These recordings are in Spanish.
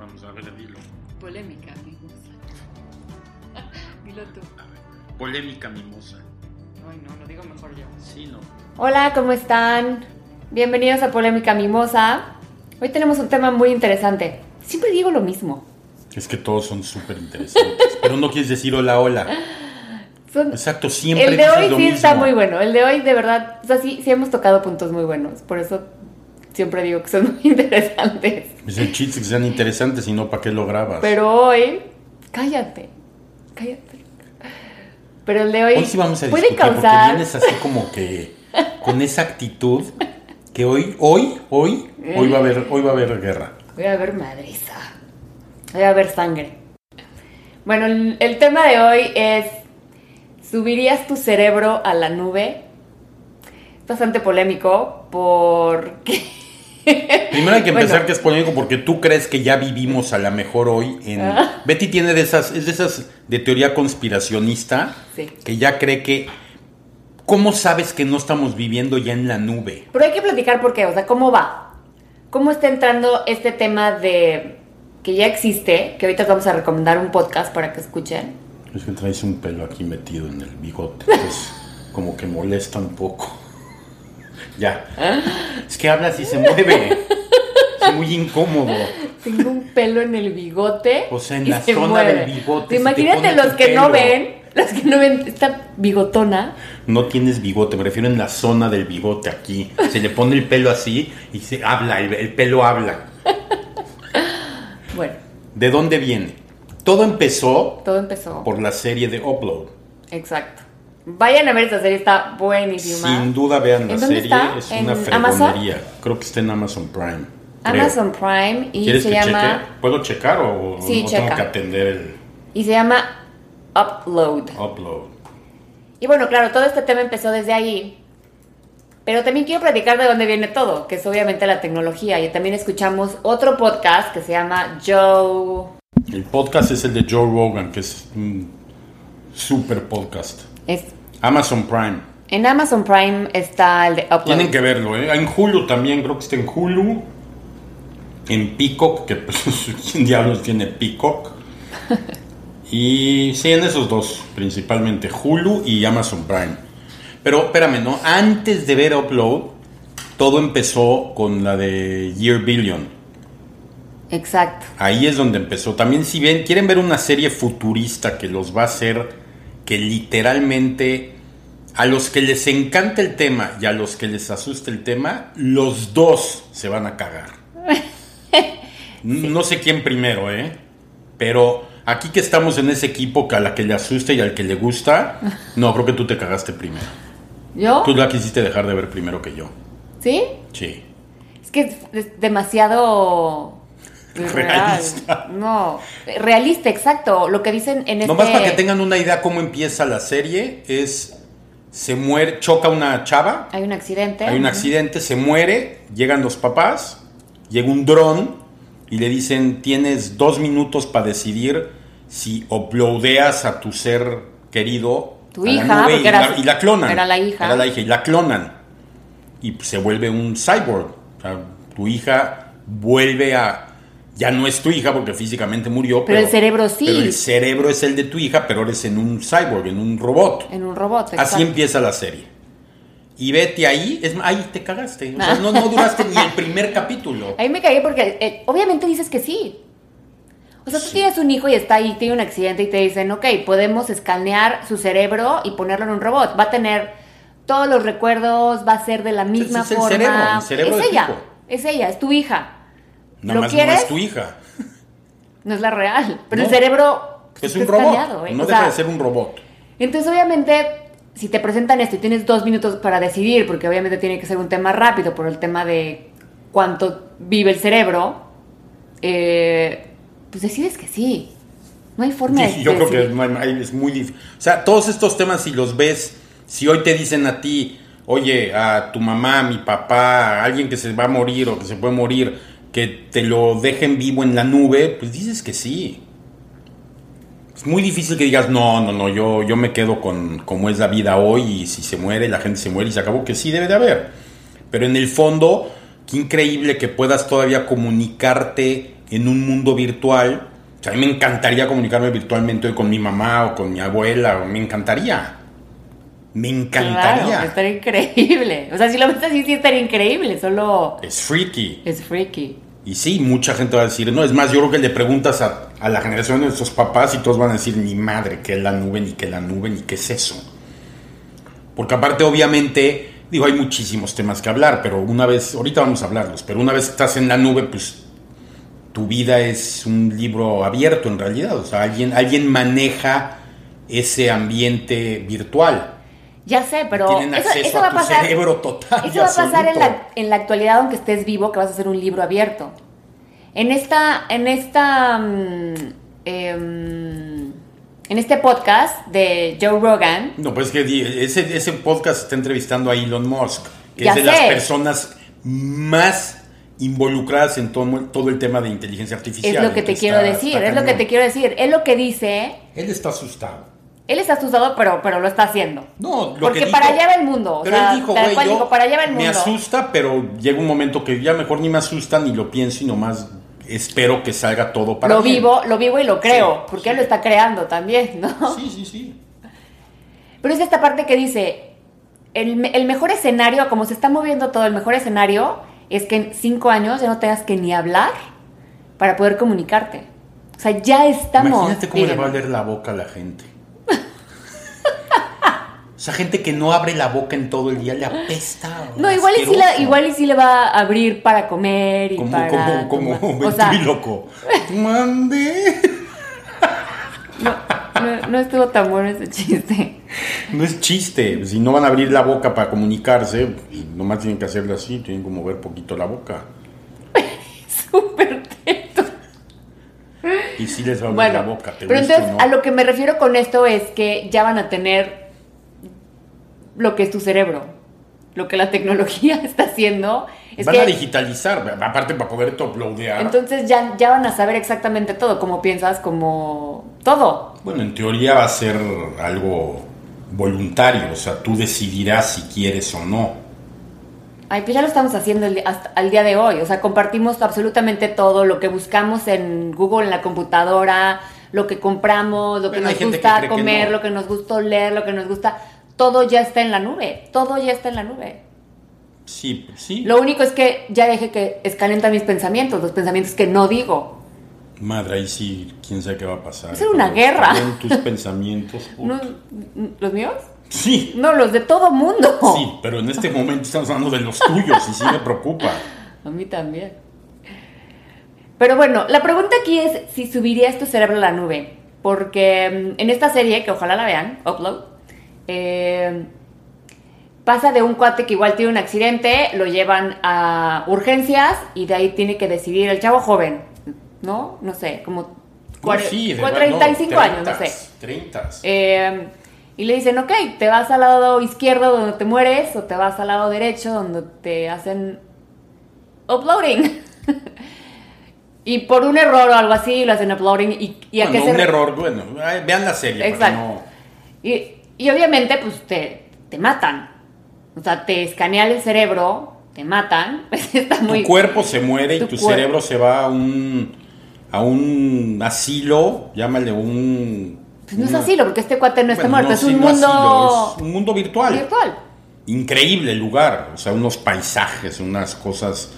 vamos a ver, dilo. Polémica mimosa. Dilo tú. A ver. Polémica mimosa. Ay, no, lo digo mejor yo. Sí, no. Hola, ¿cómo están? Bienvenidos a Polémica Mimosa. Hoy tenemos un tema muy interesante. Siempre digo lo mismo. Es que todos son súper interesantes. pero no quieres decir hola, hola. Son- Exacto, siempre el de dices hoy lo sí mismo. está muy bueno. El de hoy, de verdad, o sea, sí, sí hemos tocado puntos muy buenos. Por eso siempre digo que son muy interesantes. Pues el chiste que sean interesantes, si no, ¿para qué lo grabas? Pero hoy, cállate, cállate. Pero el de hoy, Hoy sí vamos a puede discutir porque causar. vienes así como que con esa actitud que hoy, hoy, hoy, hoy va a haber, hoy va a haber guerra. Voy a ver madriza. Voy a ver sangre. Bueno, el, el tema de hoy es: ¿subirías tu cerebro a la nube? Es bastante polémico porque. Primero hay que empezar Bueno. que es polémico porque tú crees que ya vivimos a la mejor hoy en Ah. Betty tiene de esas es de esas de teoría conspiracionista Sí. que ya cree que ¿Cómo sabes que no estamos viviendo ya en la nube? Pero hay que platicar por qué, o sea, ¿cómo va? ¿Cómo está entrando este tema de que ya existe? Que ahorita os vamos a recomendar un podcast para que escuchen. Es que traes un pelo aquí metido en el bigote, entonces como que molesta un poco. Ya. Es que hablas y se mueve. Es muy incómodo. Tengo un pelo en el bigote. O sea, en y la se zona mueve. del bigote Imagínate los que no ven, los que no ven esta bigotona. No tienes bigote, me refiero en la zona del bigote aquí. Se le pone el pelo así y se habla, el, el pelo habla. Bueno, ¿De dónde viene? Todo empezó todo empezó. por la serie de Upload. Exacto. Vayan a ver esta serie, está buenísima. Sin duda vean la ¿En dónde serie, está? es ¿En una fregonería. Creo que está en Amazon Prime. creo. Amazon Prime y ¿Quieres se que llama cheque? ¿Puedo checar o Sí, checa. tengo que atender el y se llama Upload. upload? Y bueno, claro, todo este tema empezó desde ahí. Pero también quiero platicar de dónde viene todo, que es obviamente la tecnología. Y también escuchamos otro podcast que se llama Joe. El podcast es el de Joe Rogan, que es un super podcast. Es, Amazon Prime. en Amazon Prime está el de Upload. Tienen que verlo, ¿eh? En Hulu también, creo que está en Hulu. En Peacock, que pues, ¿quién diablos tiene Peacock? Y sí, en esos dos, principalmente Hulu y Amazon Prime. Pero espérame, ¿no? Antes de ver Upload, todo empezó con la de Year Billion. Exacto. Ahí es donde empezó. También si ven, quieren ver una serie futurista que los va a hacer que literalmente a los que les encanta el tema y a los que les asusta el tema, los dos se van a cagar. No sé quién primero, ¿eh? Pero aquí que estamos en ese equipo que a la que le asusta y al que le gusta, no, creo que tú te cagaste primero. ¿Yo? Tú la quisiste dejar de ver primero que yo. ¿Sí? Sí. Es que es demasiado... real. Realista. No, realista, exacto. Lo que dicen en este... Nomás para que tengan una idea cómo empieza la serie, es se muere, choca una chava, Hay un accidente. hay un accidente, se muere, llegan los papás, llega un dron y le dicen tienes dos minutos para decidir si uploadeas a tu ser querido Tu a la hija, nube porque y, era- la, y la clonan. era la hija. Era la hija y la clonan. Y se vuelve un cyborg. O sea, tu hija vuelve a... Ya no es tu hija porque físicamente murió. Pero el cerebro sí. Pero el cerebro es el de tu hija, pero eres en un cyborg, en un robot. En un robot, Así empieza la serie. Y vete ahí, es ahí te cagaste. O sea, no, no duraste ni el primer capítulo. Ahí me cagué porque eh, obviamente dices que sí. O sea, tú Sí. tienes un hijo y está ahí, tiene un accidente y te dicen, ok, podemos escanear su cerebro y ponerlo en un robot. Va a tener todos los recuerdos, va a ser de la misma es el forma. cerebro, el cerebro es de tu ella, hijo. es ella, es tu hija. Nada ¿Lo más quieres? no es tu hija. No es la real, pero No. el cerebro pues, Es un robot. ¿eh? No O deja sea, de ser un robot. Entonces, obviamente, si te presentan esto y tienes dos minutos para decidir, porque obviamente tiene que ser un tema rápido por el tema de cuánto vive el cerebro, eh, pues decides que sí. No hay forma Sí, de yo creo que no hay- es muy difícil. O sea, todos estos temas, si los ves, si hoy te dicen a ti, oye, a tu mamá, a mi papá, a alguien que se va a morir o que se puede morir, que te lo dejen vivo en la nube, pues dices que sí. Es muy difícil que digas, no, no, no, yo, yo me quedo con cómo es la vida hoy y si se muere, la gente se muere y se acabó, que sí debe de haber. Pero en el fondo, qué increíble que puedas todavía comunicarte en un mundo virtual. O sea, a mí me encantaría comunicarme virtualmente hoy con mi mamá o con mi abuela, me encantaría. Me encantaría. Claro, estaría increíble. O sea, si lo ves así, sí estaría increíble. Solo. Es freaky. Es freaky. Y sí, mucha gente va a decir, no, es más, yo creo que le preguntas a, a la generación de nuestros papás y todos van a decir, ni madre, que es la nube, ni que la nube, ni qué es eso. Porque aparte, obviamente, digo, hay muchísimos temas que hablar, pero una vez, ahorita vamos a hablarlos, pero una vez que estás en la nube, pues tu vida es un libro abierto en realidad. O sea, alguien, alguien maneja ese ambiente virtual. Ya sé, pero Tienen eso, acceso eso a va a pasar. cerebro total Eso va a pasar en la, en la actualidad, aunque estés vivo, que vas a ser un libro abierto. En esta, en esta, em, en este podcast de Joe Rogan, No, pues que ese, ese podcast está entrevistando a Elon Musk, que Ya es de las sé. personas más involucradas en todo, todo el tema de inteligencia artificial. es lo que te Está- quiero decir, es lo que te quiero decir. Es lo que dice, Él está asustado. Él está asustado, pero, pero lo está haciendo. No, lo Porque que para dijo- allá va el mundo. O Pero sea, él dijo, tal güey, cual yo dijo, para allá va el mundo. me asusta, pero llega un momento que ya mejor ni me asusta ni lo pienso y nomás espero que salga todo para lo bien. vivo, lo vivo y lo creo, Sí, porque sí. él lo está creando también, ¿no? Sí, sí, sí. Pero es esta parte que dice, el, me- el mejor escenario, como se está moviendo todo, el mejor escenario es que en cinco años ya no tengas que ni hablar para poder comunicarte. O sea, ya estamos. Imagínate cómo le va a leer la boca a la gente. Esa gente que no abre la boca en todo el día le apesta. No, igual y, sí la- igual y sí le va a abrir para comer y como, para... como, como. O sea, ventríloco. Mande. no, no- no estuvo tan bueno ese chiste. No es chiste. Si no van a abrir la boca para comunicarse, y nomás tienen que hacerlo así, tienen que mover poquito la boca. Súper teto. Y sí les va a abrir Bueno, la boca. ¿te pero o entonces no? a lo que me refiero con esto es que ya van a tener lo que es tu cerebro. Lo que la tecnología está haciendo es Van que a digitalizar, aparte para poder uploadear. entonces ya, ya van a saber exactamente todo, como piensas, como todo. Bueno, en teoría va a ser algo voluntario, o sea, tú decidirás si quieres o no. Ay, pues ya lo estamos haciendo el hasta al día de hoy. O sea, compartimos absolutamente todo, lo que buscamos en Google, en la computadora, lo que compramos, lo que Bueno, nos que gusta que comer, no. lo que nos gusta leer, lo que nos gusta. Todo ya está en la nube. Todo ya está en la nube. Sí, sí. Lo único es que ya deje que escalenta mis pensamientos, los pensamientos que no digo. Madre, ahí sí, quién sabe qué va a pasar. Ser una guerra. tus pensamientos. No. ¿Los míos? Sí, No, los de todo mundo. sí, pero en este momento estamos hablando de los tuyos y sí me preocupa. A mí también. Pero bueno, la pregunta aquí es si subirías tu cerebro a la nube. Porque mm, en esta serie, que ojalá la vean, Upload, eh, pasa de un cuate que igual tiene un accidente, lo llevan a urgencias y de ahí tiene que decidir el chavo joven, ¿no? No sé, como No, sí, de cua- verdad, no, 35 años, no sé. 30. Eh, y le dicen, ok, te vas al lado izquierdo donde te mueres o te vas al lado derecho donde te hacen uploading. y por un error o algo así lo hacen uploading y, y a Bueno, qué se un error, bueno, vean la serie. Exacto. no- Y, y obviamente pues te, te matan. O sea, te escanean el cerebro, te matan. Está muy... Tu cuerpo se muere y Tu cuerpo. cerebro se va a un, a un asilo, llámale un... Pues no es asilo, porque este cuate no está bueno, muerto, no, es un mundo asilo, es un mundo virtual. virtual. Increíble el lugar, o sea, unos paisajes, unas cosas...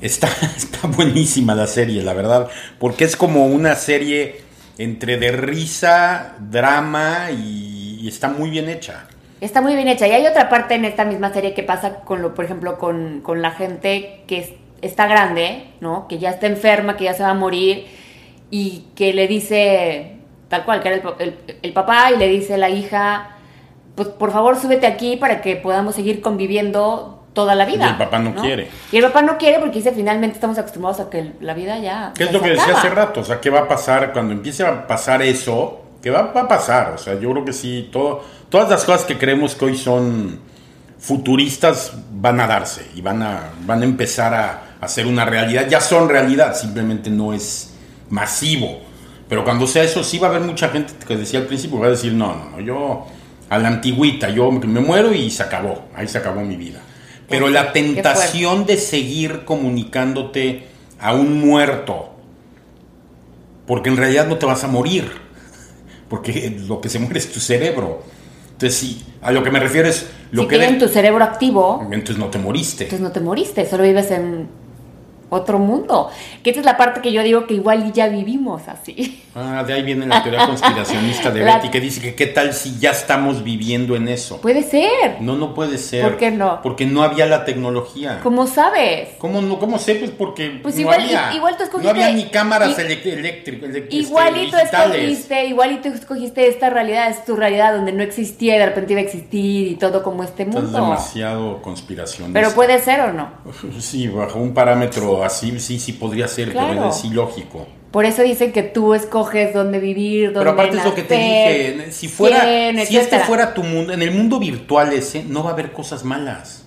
Está, está buenísima la serie, la verdad, porque es como una serie entre de risa, drama y, y está muy bien hecha. Está muy bien hecha. Y hay otra parte en esta misma serie que pasa con lo, por ejemplo, con, con la gente que es- está grande, ¿no? Que ya está enferma, que ya se va a morir, y que le dice, tal cual, que era el, pa- el- el papá, y le dice la hija, pues por favor súbete aquí para que podamos seguir conviviendo toda la vida. Y el papá no quiere. Y el papá no quiere porque dice, finalmente estamos acostumbrados a que la vida ya. ¿Qué es lo se que decía acaba". hace rato? O sea, ¿qué va a pasar cuando empiece a pasar eso? ¿Qué va, va a pasar? O sea, yo creo que sí, todo, todas las cosas que creemos que hoy son futuristas van a darse y van a, van a empezar a, a ser una realidad. Ya son realidad, simplemente no es masivo. Pero cuando sea eso, sí va a haber mucha gente que decía al principio, va a decir, no, no, no, yo a la antigüita, yo me muero y se acabó, ahí se acabó mi vida. Pero la tentación de seguir comunicándote a un muerto, porque en realidad no te vas a morir, porque lo que se muere es tu cerebro. Entonces, sí, a lo que me refiero es lo si que... tienen tu cerebro activo, Entonces no te moriste. entonces no te moriste, solo vives en otro mundo. Que esta es la parte que yo digo que igual ya vivimos así. Ah, de ahí viene la teoría conspiracionista de La- Betty que dice que qué tal si ya estamos viviendo en eso. Puede ser. No, no puede ser. ¿Por qué no? Porque no había la tecnología. ¿Cómo sabes? ¿Cómo no? ¿Cómo sé? Pues porque Pues no igual- había. igual tú escogiste- No había ni cámaras eléctricas. elec- Igual y tú digitales. escogiste, igual y tú escogiste esta realidad, es tu realidad donde no existía y de repente iba a existir y todo como este mundo. demasiado conspiracionista. Pero puede ser o no. Sí, bajo un parámetro así, sí, sí podría ser, Claro. pero es ilógico. Por eso dicen que tú escoges dónde vivir, dónde Pero aparte es lo que te dije, si fuera, quién, si este fuera tu mundo, en el mundo virtual ese, no va a haber cosas malas.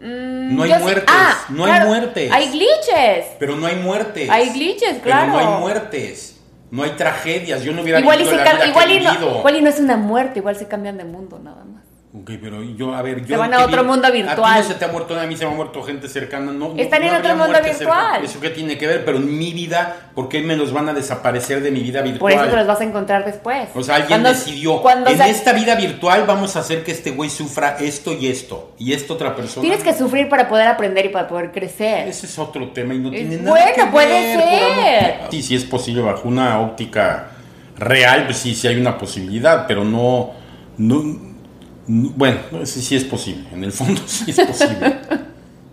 Mm, no hay muertes, ah, no hay claro, muertes. Hay glitches. Pero no hay muertes. Hay glitches, claro. Pero no hay muertes. No hay tragedias. Yo no hubiera Igual y, se la vida que igual, he y no, igual y no es una muerte, igual se cambian de mundo nada más. Ok, pero yo, a ver, yo. Se van a otro vi- mundo A ti virtual. no se te ha muerto, a mí se me ha muerto gente cercana. No, no- Están no en otro habría mundo virtual. ¿Eso qué tiene que ver? Pero en mi vida, ¿por qué me los van a desaparecer de mi vida virtual? Por eso te los vas a encontrar después. O sea, alguien Cuando- decidió, cuando en esta vida virtual vamos a hacer que este güey sufra esto y esto, y esta otra persona. Tienes que sufrir para poder aprender y para poder crecer. Ese es otro tema y no Es tiene nada bueno, que puede ver, por amor- ser. Sí, sí es posible bajo una óptica real, pues sí, sí hay una posibilidad, pero no, no, no- bueno, sí, sí es posible, en el fondo sí es posible,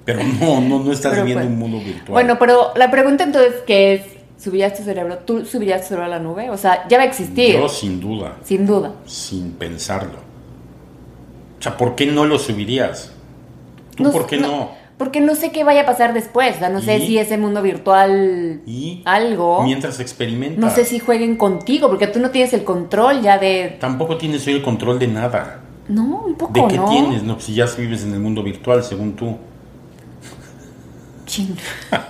pero no, no, no estás Pero viviendo pues- un mundo virtual. Bueno, pero la pregunta entonces que es, ¿subirías tu cerebro? ¿Tú subirías tu cerebro a la nube? O sea, ya va a existir, Yo sin duda, sin duda. sin pensarlo. O sea, ¿por qué no lo subirías? ¿Tú No por qué no? Porque no sé qué vaya a pasar después. O sea, no sé si ese mundo virtual Y algo. mientras experimentas. No sé si jueguen contigo, porque tú no tienes el control ya de. Tampoco tienes hoy el control de nada. No, un poco, ¿De qué ¿no? tienes? No, si ya vives en el mundo virtual, según tú. Chin.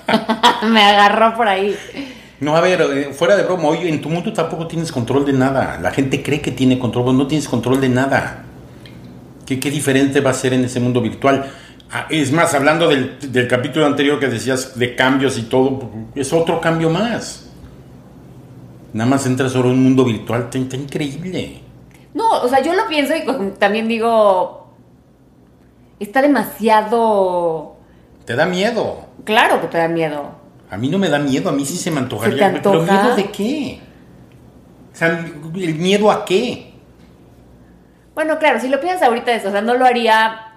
Me agarró por ahí. No, a ver, eh, fuera de broma, hoy en tu mundo tampoco tienes control de nada. La gente cree que tiene control, pero no tienes control de nada. ¿Qué, qué diferente va a ser en ese mundo virtual? Ah, es más, hablando del, del capítulo anterior que decías de cambios y todo, es otro cambio más. Nada más entras sobre un mundo virtual, está, está increíble. No, o sea, yo lo pienso y también digo. Está demasiado. Te da miedo. Claro que te da miedo. A mí no me da miedo, a mí sí se me antojaría. ¿Se te ¿Pero miedo de qué? O sea, ¿el miedo a qué? Bueno, claro, si lo piensas ahorita eso, o sea, no lo haría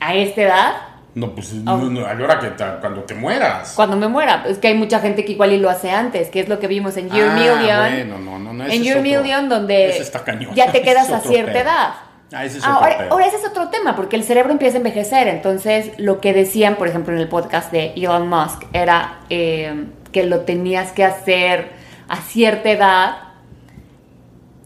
a esta edad, No, pues Ah. no, no, a la hora que te- cuando te mueras. cuando me muera. Es que hay mucha gente que igual y lo hace antes, que es lo que vimos en Your Ah, Million. Bueno, no, no, no, en Your otro- Million, donde ese está cañón. ya te quedas a cierta edad. Ah, ese es Ah, ahora, ahora ese es otro tema, porque el cerebro empieza a envejecer. Entonces, lo que decían, por ejemplo, en el podcast de Elon Musk, era eh, que lo tenías que hacer a cierta edad,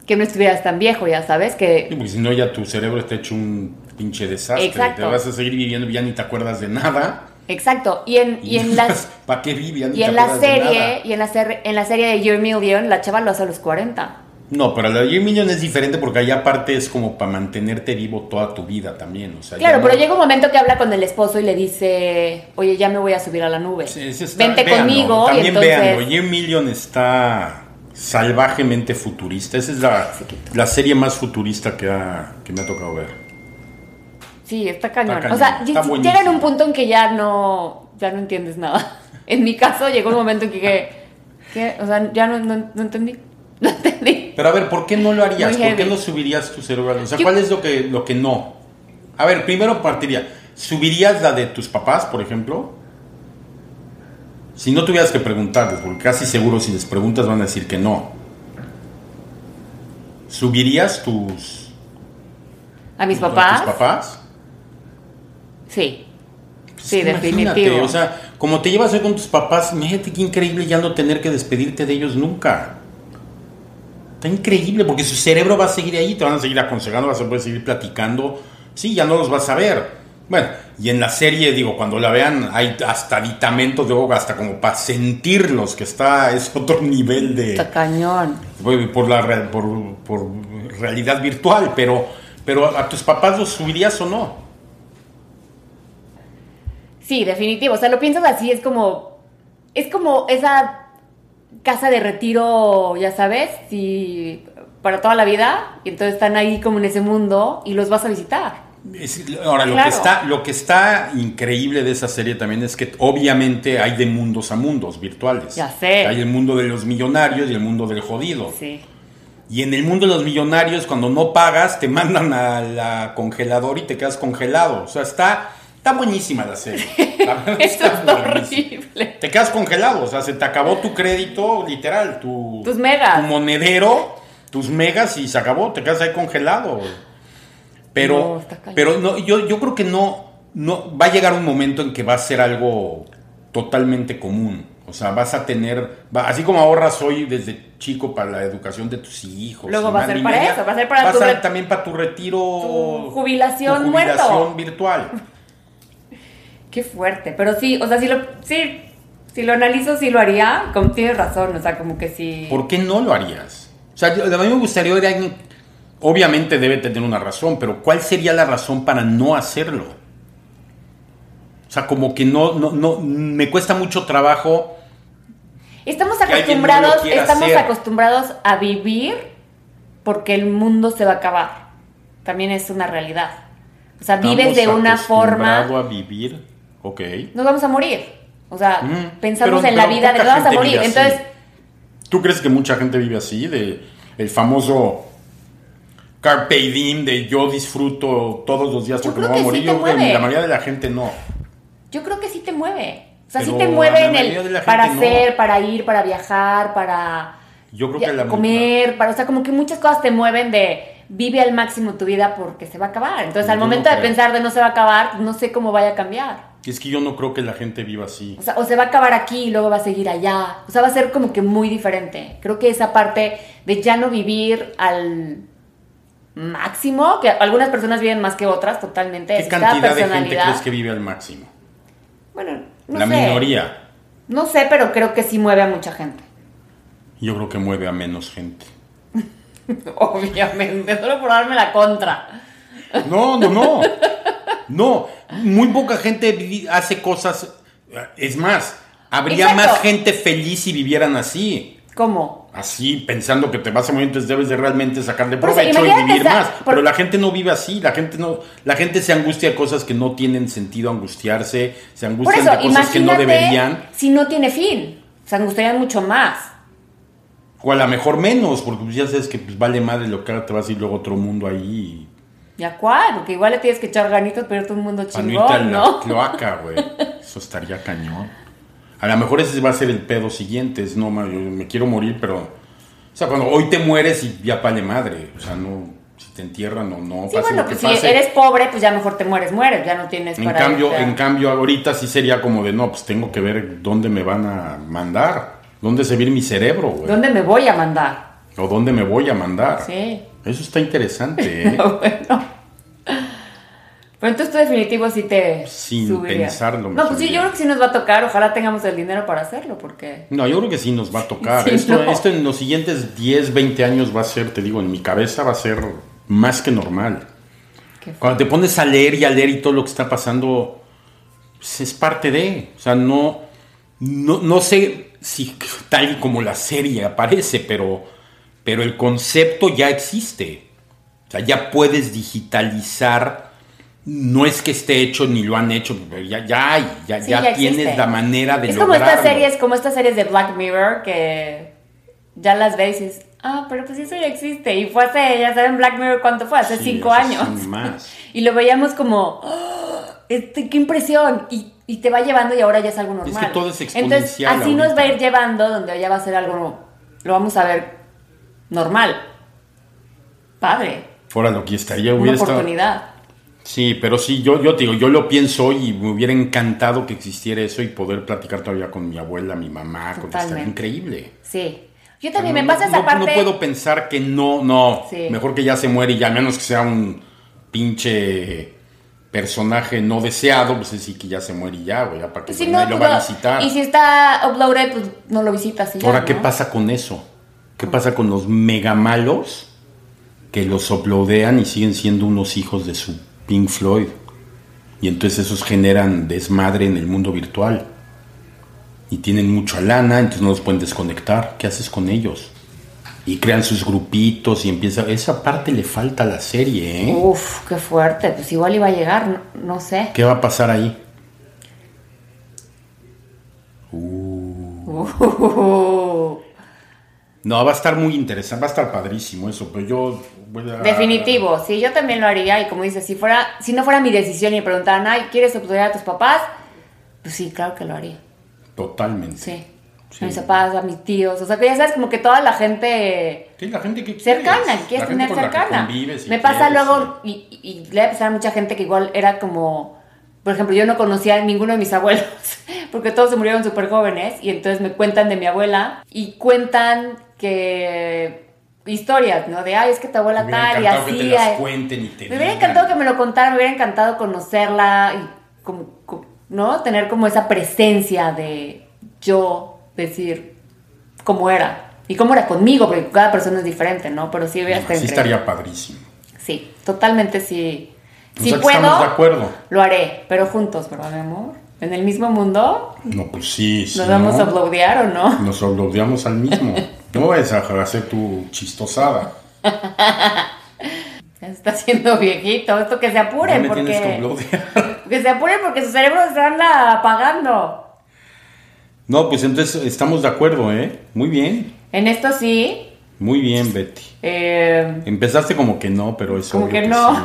que no estuvieras tan viejo, ya sabes, Sí, que... porque si no, ya tu cerebro está hecho un pinche desastre. Exacto. Te vas a seguir viviendo y ya ni te acuerdas de nada. Exacto, y en, y en las... ¿Para qué ni Y en la serie, y en la, ser- en la serie de Your Million, la chava lo hace a los 40. No, pero la de Jim Million es diferente porque allá aparte es como para mantenerte vivo toda tu vida también. O sea, Claro, pero no- llega un momento que habla con el esposo y le dice, oye, ya me voy a subir a la nube. Sí, sí está- Vente véanlo, conmigo y También entonces... véanlo. Jim Million está salvajemente futurista. Esa es la, la serie más futurista que, ha- que me ha tocado ver. Sí, está cañón. Está cañón, O sea, está llega en un punto en que ya no, ya no entiendes nada. En mi caso llegó un momento en que, que, que, o sea, ya no, no, no entendí. No entendí. Pero a ver, ¿por qué no lo harías? Muy ¿Por qué no subirías tu cerebro? O sea, Yo- ¿cuál es lo que, lo que no? A ver, primero partiría. ¿Subirías la de tus papás, por ejemplo? Si no tuvieras que preguntarles, porque casi seguro si les preguntas van a decir que no. ¿Subirías tus, ¿A mis tus- papás? tus papás? Sí. Pues Sí, definitivo. O sea, como te llevas hoy con tus papás, imagínate qué increíble ya no tener que despedirte de ellos nunca. Está increíble porque su cerebro va a seguir ahí, te van a seguir aconsejando, vas a poder seguir platicando. Sí, ya no los vas a ver, Bueno, y en la serie, digo, cuando la vean, hay hasta aditamentos de hoga, hasta como para sentirlos, que está, es otro nivel de... Está cañón. Por la por, por realidad virtual, pero, pero ¿a tus papás los subirías o no? Sí, definitivo. O sea, lo piensas así, es como. Es como esa casa de retiro, ya sabes, y para toda la vida. Y entonces están ahí como en ese mundo y los vas a visitar. Es- ahora, lo, que está, lo que está increíble de esa serie también es que obviamente hay de mundos a mundos virtuales. Ya sé. Hay el mundo de los millonarios y el mundo del jodido. Sí. Y en el mundo de los millonarios, cuando no pagas, te mandan a la congelador y te quedas congelado. O sea, está, está buenísima la serie. La verdad Eso está es horrible. Te quedas congelado, o sea, se te acabó tu crédito, literal, tu, Tus megas. tu monedero, tus megas y se acabó, te quedas ahí congelado. Pero, No, pero no, yo, yo creo que no, no, va a llegar un momento en que va a ser algo totalmente común. O sea, vas a tener, va- así como ahorras hoy desde chico para la educación de tus hijos. Luego va a ser para media, eso, va a ser para va tu ser re- también para tu retiro. tu jubilación tu jubilación muerto. virtual. Qué fuerte. Pero sí, o sea, si lo, sí, si lo analizo, sí lo haría. Como, tienes razón, o sea, como que sí. ¿Por qué no lo harías? O sea, yo- a mí me gustaría ver a alguien, obviamente debe tener una razón, pero ¿cuál sería la razón para no hacerlo? O sea, como que no, no, no, me cuesta mucho trabajo. Estamos no acostumbrados, estamos hacer. acostumbrados a vivir porque el mundo se va a acabar. También es una realidad. O sea, vives de una forma. a vivir, ok. Nos vamos a morir. O sea, Mm, pensamos pero- en la vida de nos vamos a morir. Entonces, ¿Tú crees que mucha gente vive así? De el famoso carpe diem de yo disfruto todos los días porque me voy a morir. sí Yo creo que la mayoría de la gente no. yo creo que sí te mueve. O sea, sí te mueve en el para no. hacer, para ir, para viajar, para Yo creo ya- que la comer, para, o sea, como que muchas cosas te mueven de vive al máximo tu vida porque se va a acabar. Entonces, al Yo no momento de pensar de no se va a acabar, no sé cómo vaya a cambiar. Es que yo no creo que la gente viva así. O sea, o se va a acabar aquí y luego va a seguir allá. O sea, va a ser como que muy diferente. Creo que esa parte de ya no vivir al máximo, que algunas personas viven más que otras totalmente. ¿Qué es cantidad de gente crees que vive al máximo? Bueno, no la sé. minoría. No sé, pero creo que sí mueve a mucha gente. Yo creo que mueve a menos gente. Obviamente, solo por darme la contra. No, no, no. No, muy poca gente hace cosas. Es más, habría Exacto. más gente feliz si vivieran así. ¿Cómo? Así, pensando que te vas a morir, entonces debes de realmente sacarle provecho y vivir más. por- Pero la gente no vive así, la gente no, la gente se angustia de cosas que no tienen sentido angustiarse, se angustian eso, de cosas que no deberían, si no tiene fin. Se angustiarían mucho más. o a lo mejor menos, porque pues ya sabes que pues, vale madre lo que ahora te vas a ir luego a otro mundo ahí. ¿Ya cuál? Porque igual le tienes que echar ganitos irte a un mundo Para no chingón, la cloaca, güey. Eso estaría cañón. A lo mejor ese va a ser el pedo siguiente. Es no, yo me quiero morir, pero. O sea, cuando hoy te mueres y ya vale madre. O sea, no. Si te entierran o no, Sí, pase bueno, lo que pues si eres pobre, pues ya mejor te mueres, mueres, ya no tienes En para cambio, irte en cambio, ahorita sí sería como de no, pues tengo que ver dónde me van a mandar. ¿Dónde se viene mi cerebro, güey? ¿Dónde me voy a mandar? O dónde me voy a mandar. Sí. Eso está interesante, ¿eh? bueno. Pero entonces tú definitivo sí te Sin subirías. pensarlo, me No, pues sí, subiría. yo creo que sí nos va a tocar. Ojalá tengamos el dinero para hacerlo, porque... No, yo creo que sí nos va a tocar. Sí, esto, no. esto en los siguientes 10, 20 años va a ser, te digo, en mi cabeza va a ser más que normal. Cuando te pones a leer y a leer y todo lo que está pasando, pues es parte de. O sea, no, no, no sé si tal y como la serie aparece, pero, pero el concepto ya existe. O sea, ya puedes digitalizar. No es que esté hecho ni lo han hecho, pero ya, ya hay, ya, Sí, ya tienes la manera de Es como estas series, como estas series de Black Mirror que ya las ves y dices, ah, pero pues eso ya existe. Y fue hace, ya saben, Black Mirror cuánto fue, hace Sí, cinco años. más. y lo veíamos como, ¡ah! este, qué impresión. Y, y te va llevando y ahora ya es algo normal. que todo es Entonces, exponencial así nos va a ir llevando, donde ya va a ser algo, lo vamos a ver normal. Padre, Fuera lo que estaría, una hubiera estado- oportunidad. Sí, pero sí, yo, yo te digo, yo lo pienso y me hubiera encantado que existiera eso y poder platicar todavía con mi abuela, mi mamá, con estaría increíble. Sí. Yo también me pasa no- esa no- parte. No puedo pensar que no, no. Sí. Mejor que ya se muere y ya, a menos que sea un pinche personaje no deseado, pues es sí que ya se muere y ya, güey, ya para que Si no, lo pues, va a visitar. Y si está uploaded, pues no lo visitas y ya, Ahora, ¿qué ¿no? pasa con eso? ¿Qué pasa con los mega malos que los uploadean y siguen siendo unos hijos de su Pink Floyd? Y entonces esos generan desmadre en el mundo virtual. Y tienen mucha lana, entonces no los pueden desconectar. ¿Qué haces con ellos? Y crean sus grupitos y empieza... Esa parte le falta a la serie, ¿eh? Uf, qué fuerte. Pues igual iba a llegar, no, no sé. ¿Qué va a pasar ahí? Uh, No, va a estar muy interesante, va a estar padrísimo eso, pero yo voy a... Definitivo, sí, yo también lo haría. Y como dices, si fuera, si no fuera mi decisión y me preguntaran, ay, ¿quieres uploadar a tus papás? Pues sí, claro que lo haría. Totalmente. Sí. Sí. A mis papás, a mis tíos. O sea, que ya sabes, como que toda la gente Sí, la gente que cercana, quieres, que quieres tener cercana. Me pasa luego, y, y, y le ha pasado a mucha gente que igual era como, por ejemplo, yo no conocía a ninguno de mis abuelos, porque todos se murieron súper jóvenes, y entonces me cuentan de mi abuela, y cuentan que historias, ¿no? De, ay, es que tu abuela Me hubiera tal, y encantado que te así. las ay". cuenten y te Me hubiera encantado que me lo contaran, me hubiera encantado conocerla, y como, como- ¿no? Tener como esa presencia de yo decir cómo era. Y cómo era conmigo, porque cada persona es diferente, ¿no? Pero sí hubiera Sí estado increíble. estaría padrísimo. Sí, totalmente sí. O Si sea que puedo, estamos de acuerdo. lo haré, pero juntos, ¿verdad, mi amor? En el mismo mundo, No, pues sí, sí. ¿nos vamos ¿no? a uploadear o no? Nos uploadeamos al mismo. No vayas a hacer tu chistosada. Se está haciendo viejito. Esto que se tienes que porque... Que se apuren porque su cerebro se anda apagando. No, pues entonces estamos de acuerdo, ¿eh? Muy bien. En esto sí, Muy bien, Betty. eh, Empezaste como que no, pero es como obvio que no. sí.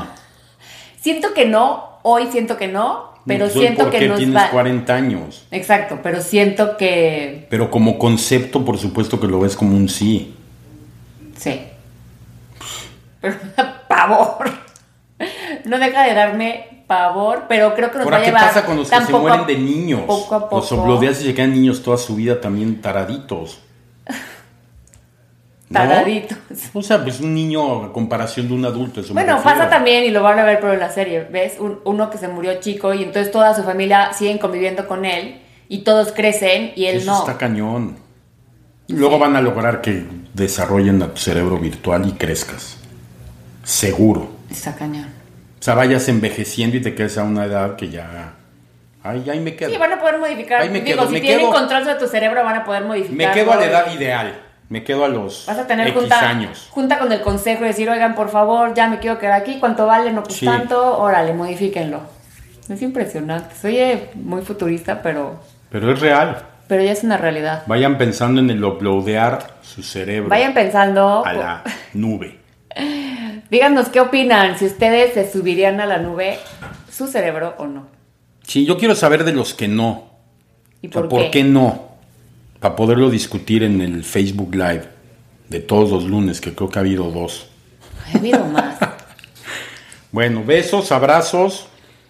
Siento que no, hoy siento que no, pero Pues hoy siento que porque nos tienes va... 40 años. Exacto, pero siento que... Pero como concepto, por supuesto que lo ves como un sí. Sí. Pero pavor. No deja de darme pavor, pero creo que nos va Ahora, a ¿qué llevar pasa con los que se a- mueren de niños? Poco a poco. Los oblodeas y se quedan niños toda su vida también taraditos. ¿No? Taraditos. O sea, pues un niño a comparación de un adulto, eso Bueno, pasa también, y lo van a ver pero en la serie, ¿ves? Un- uno que se murió chico y entonces toda su familia siguen conviviendo con él y todos crecen y él Eso no. está cañón. Luego van a lograr que desarrollen a tu cerebro virtual y crezcas. Seguro. Está cañón. O sea, vayas envejeciendo y te quedes a una edad que ya... Ay, ahí me quedo. Sí, van a poder modificar. Ahí me Digo, quedo, si me tienen quedo- control sobre tu cerebro, van a poder modificar. Me quedo a la edad ideal. Me quedo a los Vas a tener X junta, años. junta con el consejo y decir, oigan, por favor, ya me quiero quedar aquí, ¿cuánto vale? No, pues Sí. tanto, órale, modifíquenlo. Es impresionante. Soy eh, muy futurista, pero, Pero es real. pero ya es una realidad. Vayan pensando en el uploadear su cerebro Vayan pensando, a la nube. díganos qué opinan, si ustedes se subirían a la nube, su cerebro o no. Sí, yo quiero saber de los que no. ¿Y O sea, por, qué no? Para poderlo discutir en el Facebook Live de todos los lunes, que creo que ha habido dos. Ha habido más. Bueno, besos, abrazos.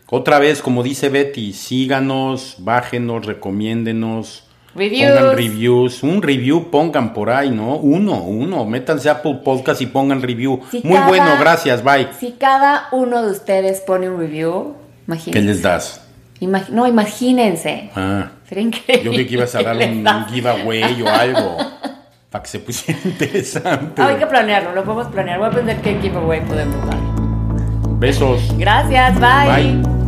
Otra vez, como dice Betty, síganos, bájenos, recomiéndenos. Reviews. Pongan reviews. Un review pongan por ahí, ¿no? Uno, uno. Métanse a Apple Podcast y pongan review. Si Muy cada- bueno, gracias, bye. Si cada uno de ustedes pone un review, ¿Qué imagínense. les das? Imag- no, imagínense. Ah, Sería increíble. yo creí que ibas a dar ¿Qué un, un giveaway o algo. Para que se pusiera interesante. Ah, hay que planearlo, lo podemos planear. Voy a aprender qué giveaway podemos dar. Besos. Gracias, bye. Bye.